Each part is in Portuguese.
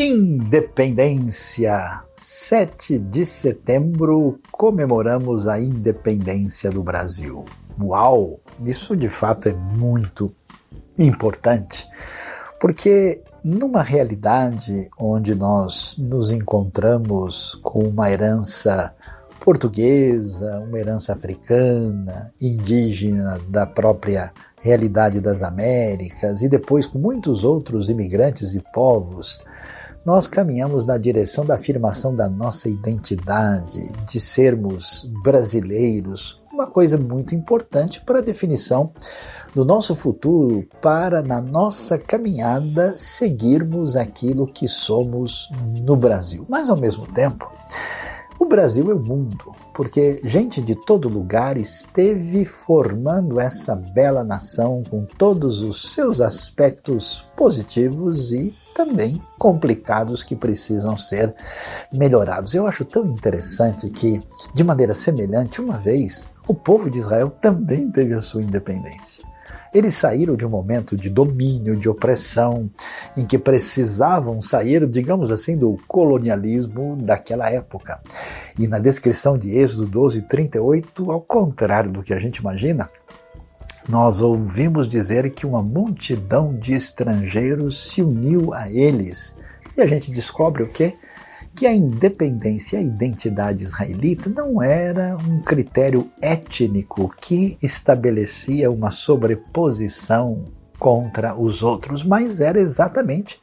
Independência. 7 de setembro comemoramos a independência do Brasil. Uau! Isso de fato é muito importante, porque numa realidade onde nós nos encontramos com uma herança portuguesa, uma herança africana, indígena da própria realidade das Américas e depois com muitos outros imigrantes e povos, nós caminhamos na direção da afirmação da nossa identidade, de sermos brasileiros, uma coisa muito importante para a definição do nosso futuro, para na nossa caminhada seguirmos aquilo que somos no Brasil. Mas ao mesmo tempo, o Brasil é o mundo, porque gente de todo lugar esteve formando essa bela nação com todos os seus aspectos positivos e também complicados que precisam ser melhorados. Eu acho tão interessante que, de maneira semelhante, uma vez, o povo de Israel também teve a sua independência. Eles saíram de um momento de domínio, de opressão, em que precisavam sair, digamos assim, do colonialismo daquela época. E na descrição de Êxodo 12, 38, ao contrário do que a gente imagina, nós ouvimos dizer que uma multidão de estrangeiros se uniu a eles. E a gente descobre o quê? que a independência e a identidade israelita não era um critério étnico que estabelecia uma sobreposição contra os outros, mas era exatamente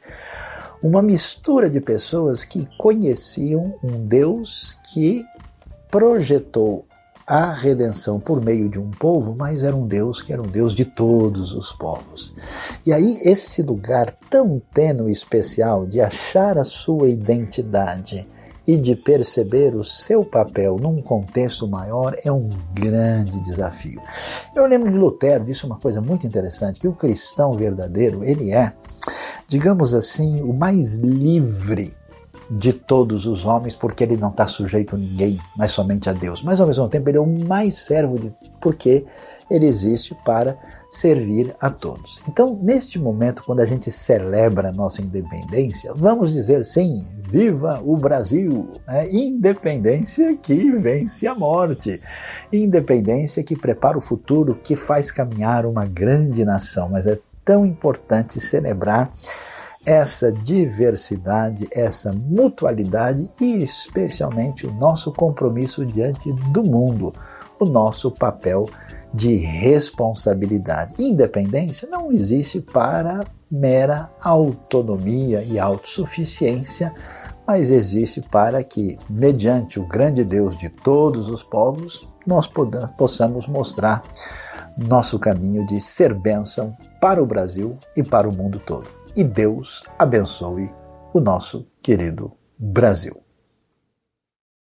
uma mistura de pessoas que conheciam um Deus que projetou a redenção por meio de um povo, mas era um Deus que era um Deus de todos os povos. E aí, esse lugar tão tênue e especial de achar a sua identidade e de perceber o seu papel num contexto maior é um grande desafio. Eu lembro de Lutero, disse uma coisa muito interessante, que o cristão verdadeiro, ele é, digamos assim, o mais livre de todos os homens, porque ele não está sujeito a ninguém, mas somente a Deus. Mas ao mesmo tempo ele é o mais servo, de, porque ele existe para servir a todos. Então, neste momento, quando a gente celebra a nossa independência, vamos dizer sim, viva o Brasil! Né? Independência que vence a morte, independência que prepara o futuro, que faz caminhar uma grande nação. Mas é tão importante celebrar essa diversidade, essa mutualidade e especialmente o nosso compromisso diante do mundo, o nosso papel de responsabilidade. Independência não existe para mera autonomia e autossuficiência, mas existe para que, mediante o grande Deus de todos os povos, nós possamos mostrar nosso caminho de ser bênção para o Brasil e para o mundo todo e Deus abençoe o nosso querido Brasil.